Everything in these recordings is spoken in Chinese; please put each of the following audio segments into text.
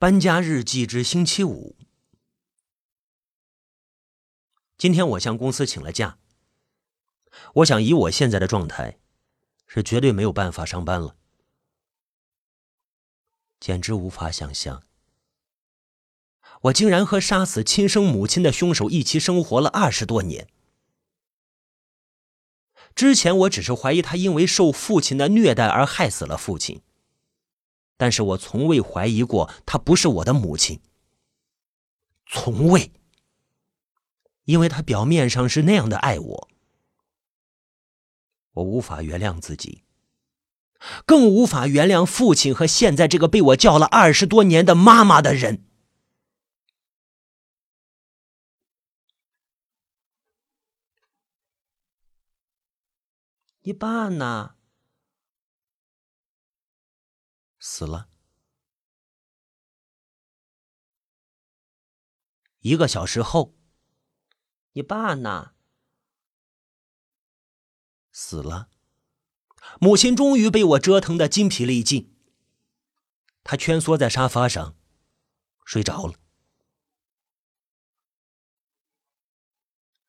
搬家日记之星期五。今天我向公司请了假。我想以我现在的状态，是绝对没有办法上班了。简直无法想象，我竟然和杀死亲生母亲的凶手一起生活了二十多年。之前我只是怀疑他因为受父亲的虐待而害死了父亲。但是我从未怀疑过她不是我的母亲，从未，因为她表面上是那样的爱我，我无法原谅自己，更无法原谅父亲和现在这个被我叫了二十多年的妈妈的人。你爸呢？死了。一个小时后，你爸呢？死了。母亲终于被我折腾的筋疲力尽，她蜷缩在沙发上，睡着了。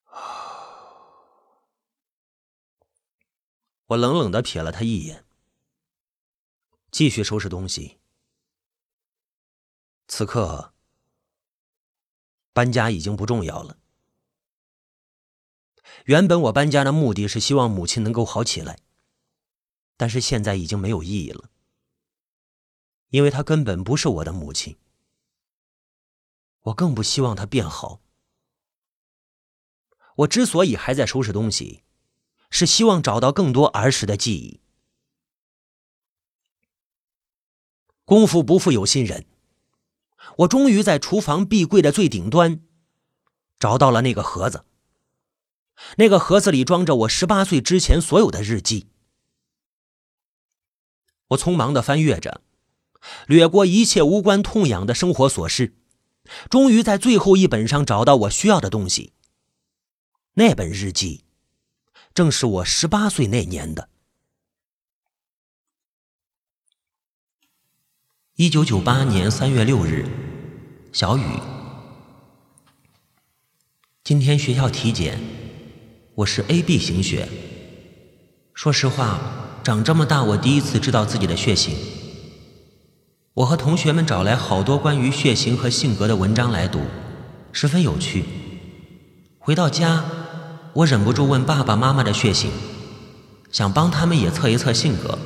我冷冷的瞥了他一眼。继续收拾东西。此刻，搬家已经不重要了。原本我搬家的目的是希望母亲能够好起来，但是现在已经没有意义了，因为她根本不是我的母亲。我更不希望她变好。我之所以还在收拾东西，是希望找到更多儿时的记忆。功夫不负有心人，我终于在厨房壁柜的最顶端找到了那个盒子。那个盒子里装着我十八岁之前所有的日记。我匆忙的翻阅着，掠过一切无关痛痒的生活琐事，终于在最后一本上找到我需要的东西。那本日记，正是我十八岁那年的。一九九八年三月六日，小雨。今天学校体检，我是 AB 型血。说实话，长这么大我第一次知道自己的血型。我和同学们找来好多关于血型和性格的文章来读，十分有趣。回到家，我忍不住问爸爸妈妈的血型，想帮他们也测一测性格，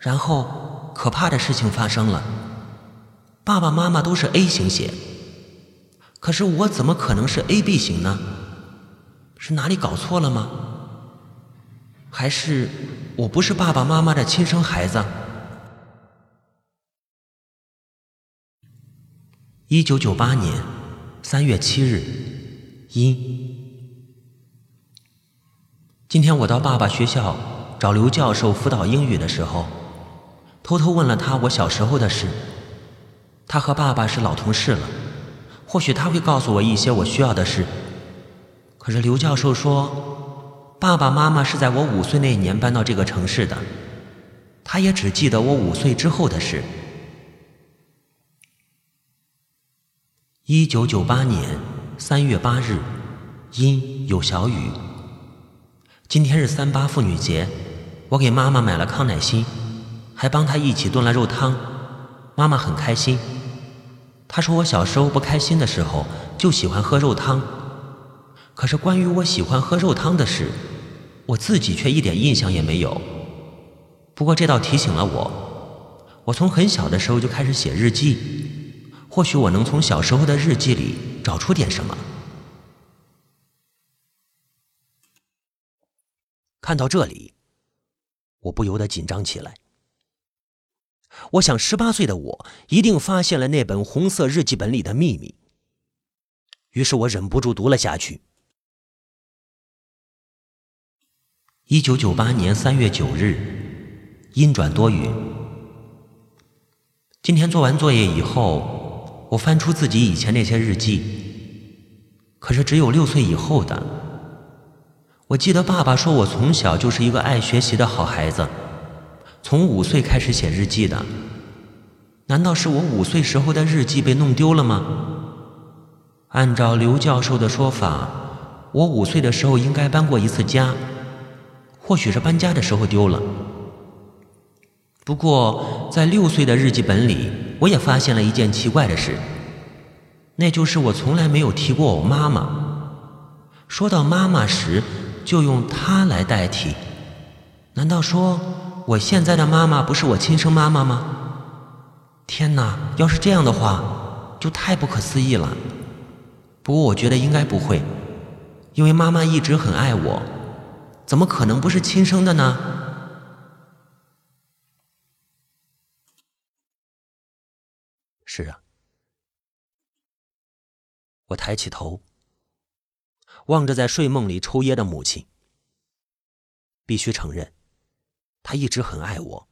然后。可怕的事情发生了，爸爸妈妈都是 A 型血，可是我怎么可能是 AB 型呢？是哪里搞错了吗？还是我不是爸爸妈妈的亲生孩子？一九九八年三月七日，阴。今天我到爸爸学校找刘教授辅导英语的时候。偷偷问了他我小时候的事，他和爸爸是老同事了，或许他会告诉我一些我需要的事。可是刘教授说，爸爸妈妈是在我五岁那年搬到这个城市的，他也只记得我五岁之后的事。一九九八年三月八日，阴有小雨。今天是三八妇女节，我给妈妈买了康乃馨。还帮他一起炖了肉汤，妈妈很开心。她说我小时候不开心的时候就喜欢喝肉汤，可是关于我喜欢喝肉汤的事，我自己却一点印象也没有。不过这倒提醒了我，我从很小的时候就开始写日记，或许我能从小时候的日记里找出点什么。看到这里，我不由得紧张起来。我想，十八岁的我一定发现了那本红色日记本里的秘密。于是我忍不住读了下去。一九九八年三月九日，阴转多云。今天做完作业以后，我翻出自己以前那些日记，可是只有六岁以后的。我记得爸爸说我从小就是一个爱学习的好孩子。从五岁开始写日记的，难道是我五岁时候的日记被弄丢了吗？按照刘教授的说法，我五岁的时候应该搬过一次家，或许是搬家的时候丢了。不过，在六岁的日记本里，我也发现了一件奇怪的事，那就是我从来没有提过我妈妈。说到妈妈时，就用她来代替。难道说我现在的妈妈不是我亲生妈妈吗？天哪！要是这样的话，就太不可思议了。不过我觉得应该不会，因为妈妈一直很爱我，怎么可能不是亲生的呢？是啊，我抬起头，望着在睡梦里抽烟的母亲。必须承认，他一直很爱我。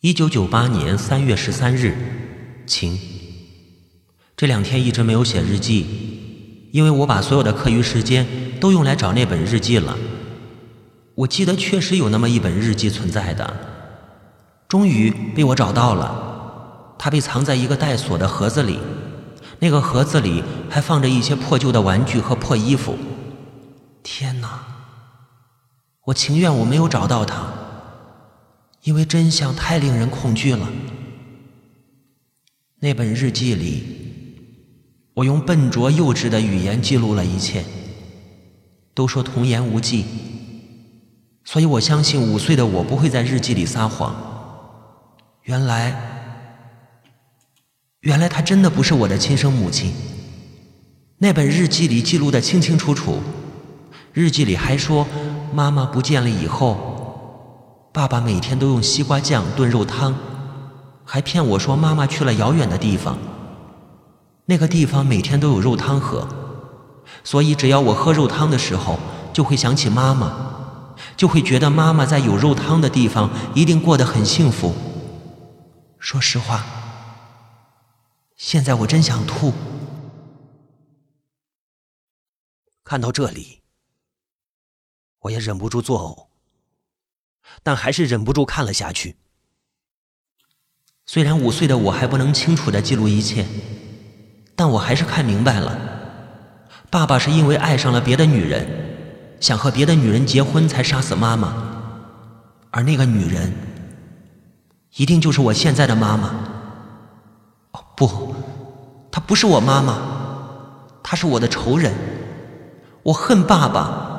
一九九八年三月十三日，晴。这两天一直没有写日记，因为我把所有的课余时间都用来找那本日记了。我记得确实有那么一本日记存在的，终于被我找到了。它被藏在一个带锁的盒子里，那个盒子里还放着一些破旧的玩具和破衣服。天哪！我情愿我没有找到它。因为真相太令人恐惧了。那本日记里，我用笨拙幼稚的语言记录了一切。都说童言无忌，所以我相信五岁的我不会在日记里撒谎。原来，原来她真的不是我的亲生母亲。那本日记里记录的清清楚楚，日记里还说，妈妈不见了以后。爸爸每天都用西瓜酱炖肉汤，还骗我说妈妈去了遥远的地方。那个地方每天都有肉汤喝，所以只要我喝肉汤的时候，就会想起妈妈，就会觉得妈妈在有肉汤的地方一定过得很幸福。说实话，现在我真想吐。看到这里，我也忍不住作呕。但还是忍不住看了下去。虽然五岁的我还不能清楚的记录一切，但我还是看明白了。爸爸是因为爱上了别的女人，想和别的女人结婚才杀死妈妈，而那个女人，一定就是我现在的妈妈。哦，不，她不是我妈妈，她是我的仇人。我恨爸爸，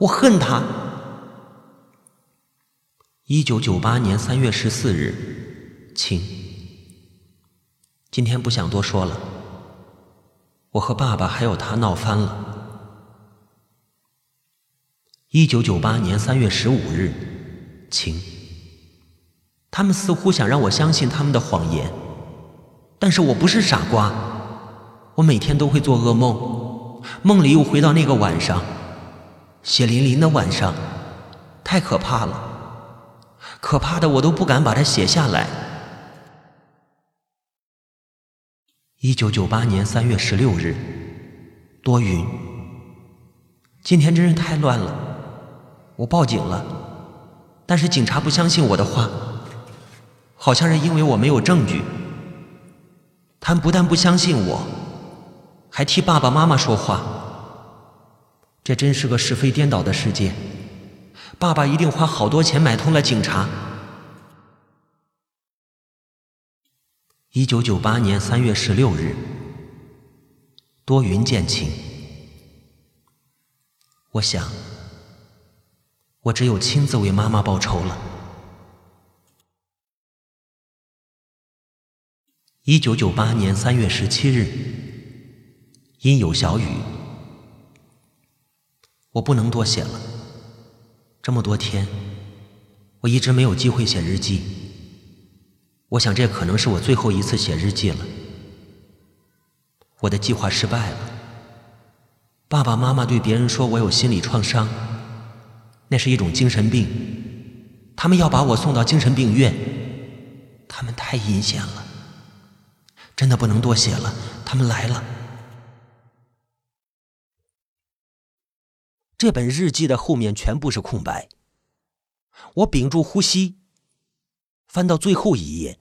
我恨他。一九九八年三月十四日，晴。今天不想多说了。我和爸爸还有他闹翻了。一九九八年三月十五日，晴。他们似乎想让我相信他们的谎言，但是我不是傻瓜。我每天都会做噩梦，梦里又回到那个晚上，血淋淋的晚上，太可怕了。可怕的，我都不敢把它写下来。一九九八年三月十六日，多云。今天真是太乱了。我报警了，但是警察不相信我的话，好像是因为我没有证据。他们不但不相信我，还替爸爸妈妈说话。这真是个是非颠倒的世界。爸爸一定花好多钱买通了警察。一九九八年三月十六日，多云见晴。我想，我只有亲自为妈妈报仇了。一九九八年三月十七日，阴有小雨。我不能多写了。这么多天，我一直没有机会写日记。我想这可能是我最后一次写日记了。我的计划失败了。爸爸妈妈对别人说我有心理创伤，那是一种精神病，他们要把我送到精神病院。他们太阴险了，真的不能多写了。他们来了。这本日记的后面全部是空白。我屏住呼吸，翻到最后一页，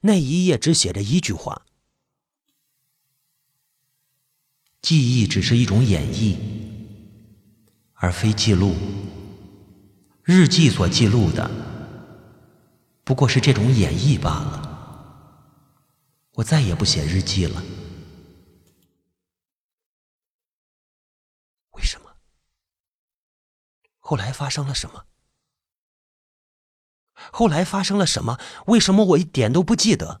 那一页只写着一句话：“记忆只是一种演绎，而非记录。日记所记录的，不过是这种演绎罢了。我再也不写日记了。为什么？后来发生了什么？”后来发生了什么？为什么我一点都不记得？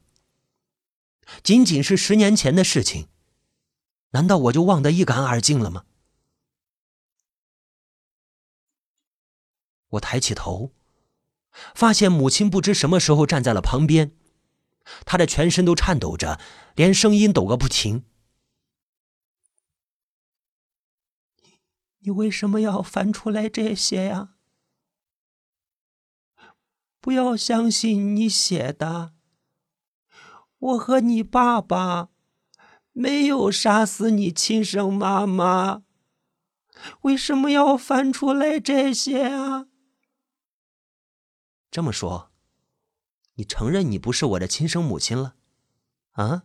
仅仅是十年前的事情，难道我就忘得一干二净了吗？我抬起头，发现母亲不知什么时候站在了旁边，她的全身都颤抖着，连声音抖个不停。你你为什么要翻出来这些呀？不要相信你写的。我和你爸爸没有杀死你亲生妈妈，为什么要翻出来这些啊？这么说，你承认你不是我的亲生母亲了？啊？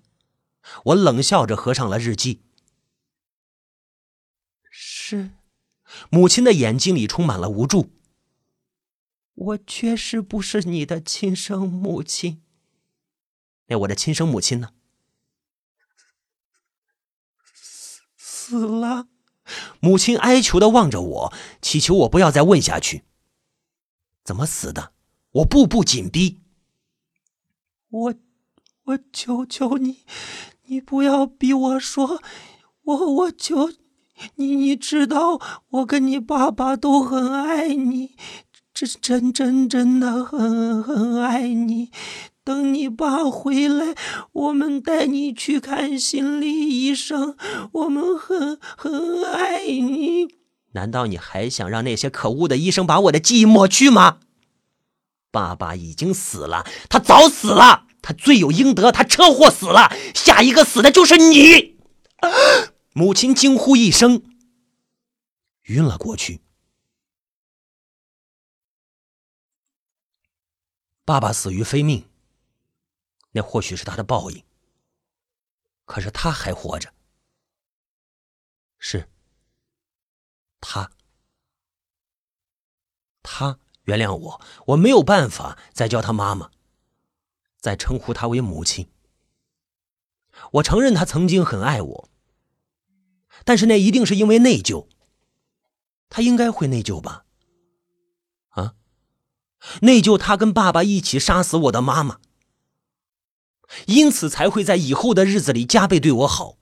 我冷笑着合上了日记。是，母亲的眼睛里充满了无助。我确实不是你的亲生母亲。那我的亲生母亲呢？死死了。母亲哀求的望着我，祈求我不要再问下去。怎么死的？我步步紧逼。我，我求求你，你不要逼我说。我，我求你，你知道我跟你爸爸都很爱你。真真真真的很很爱你，等你爸回来，我们带你去看心理医生。我们很很爱你。难道你还想让那些可恶的医生把我的记忆抹去吗？爸爸已经死了，他早死了，他罪有应得，他车祸死了，下一个死的就是你。母亲惊呼一声，晕了过去。爸爸死于非命，那或许是他的报应。可是他还活着，是他，他原谅我，我没有办法再叫他妈妈，再称呼他为母亲。我承认他曾经很爱我，但是那一定是因为内疚。他应该会内疚吧？啊内疚他跟爸爸一起杀死我的妈妈，因此才会在以后的日子里加倍对我好。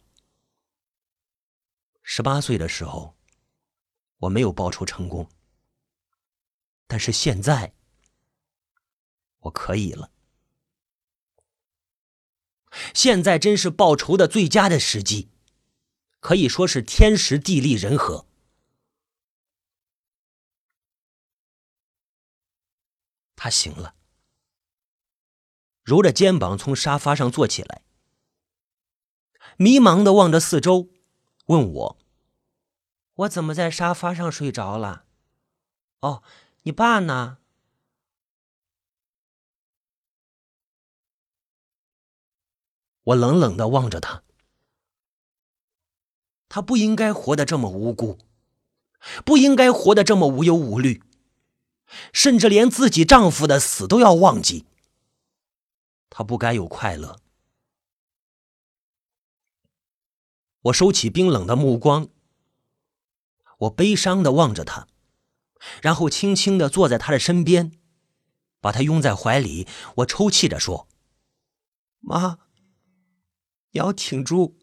十八岁的时候，我没有报仇成功，但是现在我可以了。现在真是报仇的最佳的时机，可以说是天时地利人和。他醒了，揉着肩膀从沙发上坐起来，迷茫的望着四周，问我：“我怎么在沙发上睡着了？”“哦，你爸呢？”我冷冷的望着他，他不应该活得这么无辜，不应该活得这么无忧无虑。甚至连自己丈夫的死都要忘记，她不该有快乐。我收起冰冷的目光，我悲伤的望着她，然后轻轻的坐在她的身边，把她拥在怀里。我抽泣着说：“妈，你要挺住，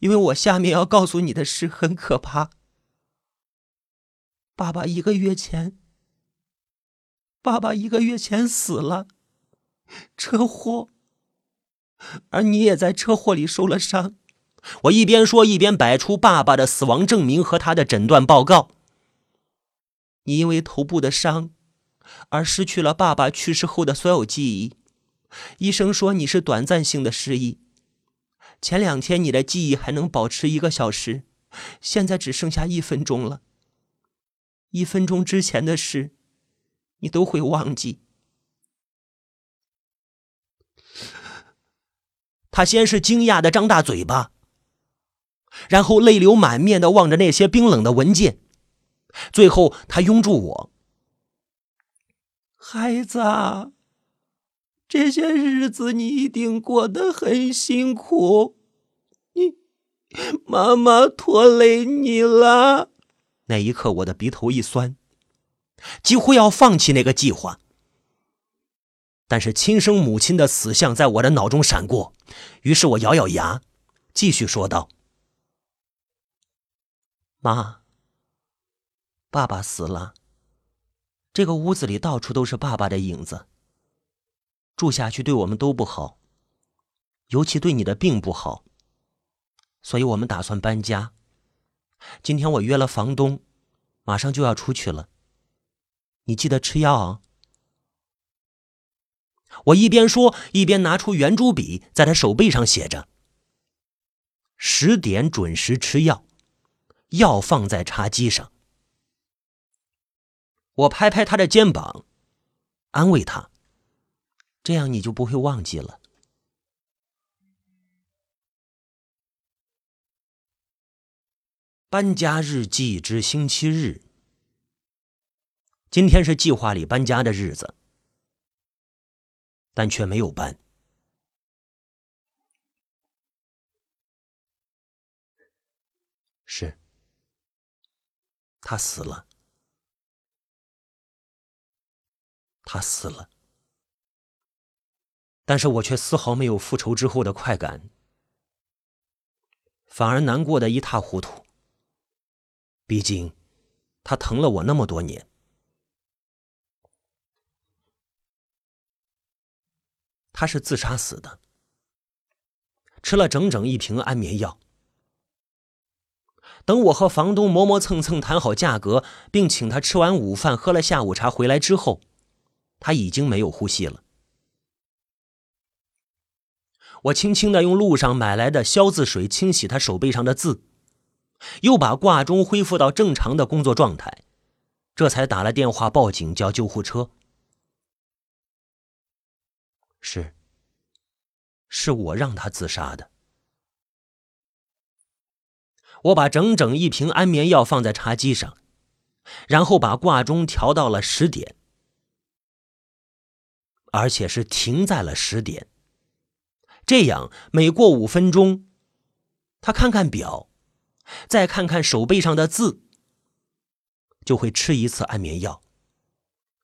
因为我下面要告诉你的事很可怕。爸爸一个月前。”爸爸一个月前死了，车祸，而你也在车祸里受了伤。我一边说，一边摆出爸爸的死亡证明和他的诊断报告。你因为头部的伤而失去了爸爸去世后的所有记忆。医生说你是短暂性的失忆。前两天你的记忆还能保持一个小时，现在只剩下一分钟了。一分钟之前的事，你都会忘记。他先是惊讶的张大嘴巴。然后泪流满面的望着那些冰冷的文件，最后他拥住我。孩子。这些日子你一定过得很辛苦，你妈妈拖累你了。”那一刻，我的鼻头一酸，几乎要放弃那个计划。但是亲生母亲的死相在我的脑中闪过，于是我咬咬牙，继续说道：“妈，爸爸死了，这个屋子里到处都是爸爸的影子。住下去对我们都不好，尤其对你的病不好，所以我们打算搬家。今天我约了房东，马上就要出去了，你记得吃药啊。”我一边说，一边拿出圆珠笔，在他手背上写着：“十点准时吃药，药放在茶几上。”我拍拍他的肩膀，安慰他：“这样你就不会忘记了。”搬家日记之星期日，今天是计划里搬家的日子。但却没有搬。是，他死了，他死了。但是我却丝毫没有复仇之后的快感，反而难过的一塌糊涂。毕竟，他疼了我那么多年。他是自杀死的，吃了整整一瓶安眠药。等我和房东磨磨蹭蹭谈好价格，并请他吃完午饭、喝了下午茶回来之后，他已经没有呼吸了。我轻轻的用路上买来的消字水清洗他手背上的字，又把挂钟恢复到正常的工作状态，这才打了电话报警，叫救护车。是，是我让他自杀的。我把整整一瓶安眠药放在茶几上，然后把挂钟调到了十点，而且是停在了十点。这样，每过五分钟，他看看表，再看看手背上的字，就会吃一次安眠药，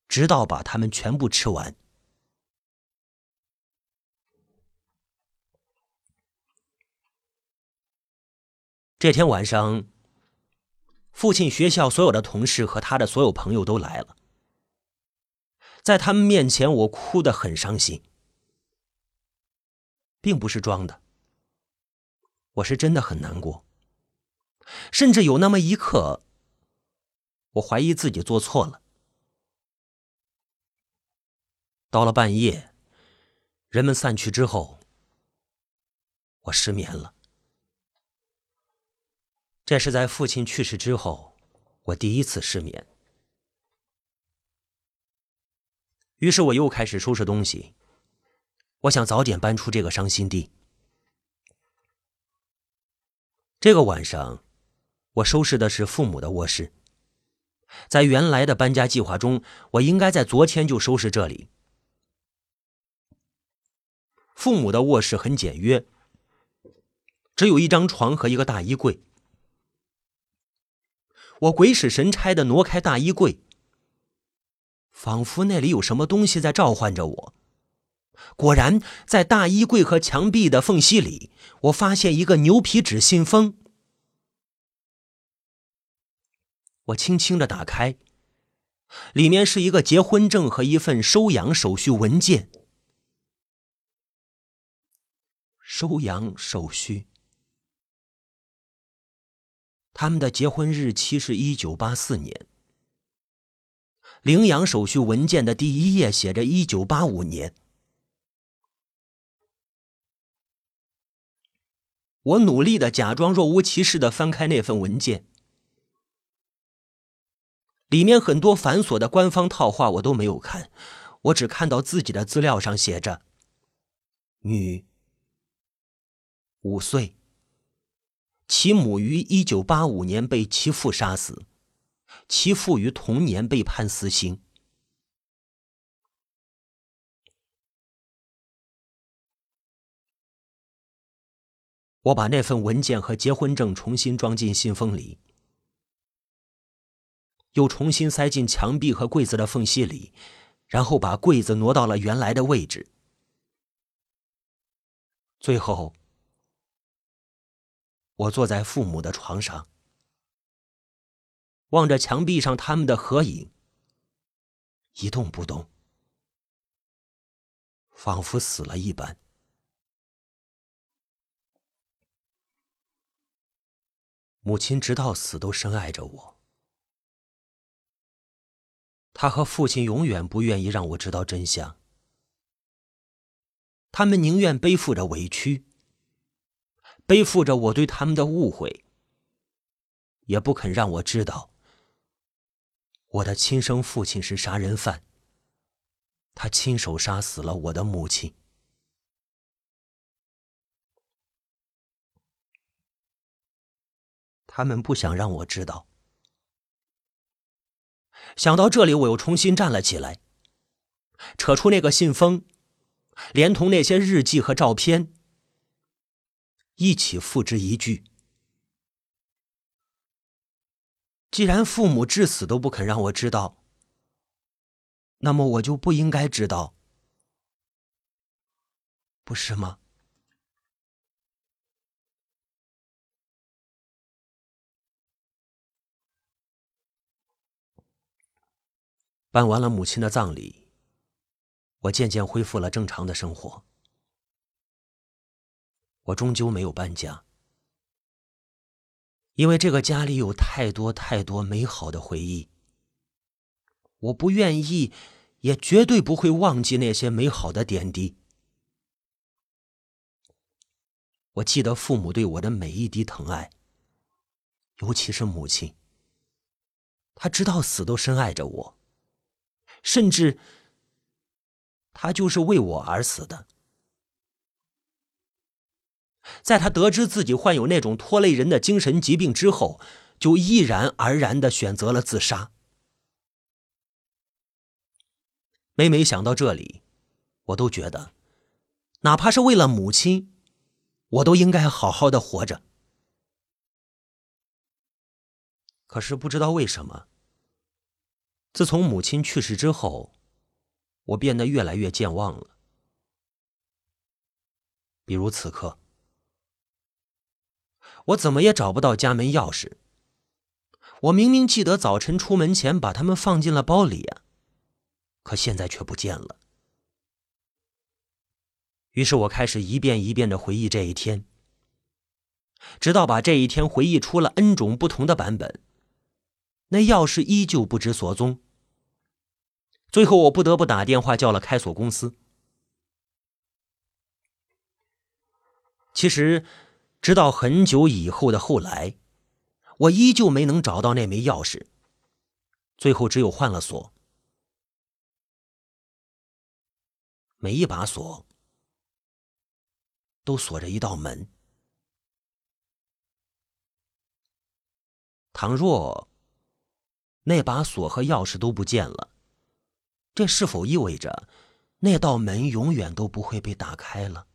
直到把它们全部吃完。这天晚上，父亲学校所有的同事和他的所有朋友都来了。在他们面前，我哭得很伤心，并不是装的，我是真的很难过，甚至有那么一刻，我怀疑自己做错了。到了半夜，人们散去之后，我失眠了。这是在父亲去世之后，我第一次失眠。于是我又开始收拾东西，我想早点搬出这个伤心地。这个晚上，我收拾的是父母的卧室。在原来的搬家计划中，我应该在昨天就收拾这里。父母的卧室很简约，只有一张床和一个大衣柜。我鬼使神差的挪开大衣柜，仿佛那里有什么东西在召唤着我。果然，在大衣柜和墙壁的缝隙里，我发现一个牛皮纸信封。我轻轻的打开，里面是一个结婚证和一份收养手续文件。收养手续。他们的结婚日期是一九八四年，领养手续文件的第一页写着一九八五年。我努力的假装若无其事的翻开那份文件，里面很多繁琐的官方套话我都没有看，我只看到自己的资料上写着“女”，五岁。其母于一九八五年被其父杀死，其父于同年被判死刑。我把那份文件和结婚证重新装进信封里，又重新塞进墙壁和柜子的缝隙里，然后把柜子挪到了原来的位置。最后，我坐在父母的床上，望着墙壁上他们的合影，一动不动，仿佛死了一般。母亲直到死都深爱着我，她和父亲永远不愿意让我知道真相，他们宁愿背负着委屈，背负着我对他们的误会，也不肯让我知道我的亲生父亲是杀人犯，他亲手杀死了我的母亲。他们不想让我知道。想到这里，我又重新站了起来，扯出那个信封，连同那些日记和照片，一起付之一炬。既然父母至死都不肯让我知道，那么我就不应该知道，不是吗？办完了母亲的葬礼，我渐渐恢复了正常的生活。我终究没有搬家，因为这个家里有太多太多美好的回忆。我不愿意，也绝对不会忘记那些美好的点滴。我记得父母对我的每一滴疼爱，尤其是母亲，她直到死都深爱着我。甚至，他就是为我而死的。在他得知自己患有那种拖累人的精神疾病之后，就毅然而然的选择了自杀。每每想到这里，我都觉得，哪怕是为了母亲，我都应该好好的活着。可是不知道为什么。自从母亲去世之后，我变得越来越健忘了。比如此刻，我怎么也找不到家门钥匙。我明明记得早晨出门前把它们放进了包里啊，可现在却不见了。于是我开始一遍一遍的回忆这一天，直到把这一天回忆出了 N 种不同的版本，那钥匙依旧不知所踪。最后，我不得不打电话叫了开锁公司。其实，直到很久以后的后来，我依旧没能找到那枚钥匙。最后，只有换了锁。每一把锁都锁着一道门。倘若那把锁和钥匙都不见了，这是否意味着，那道门永远都不会被打开了？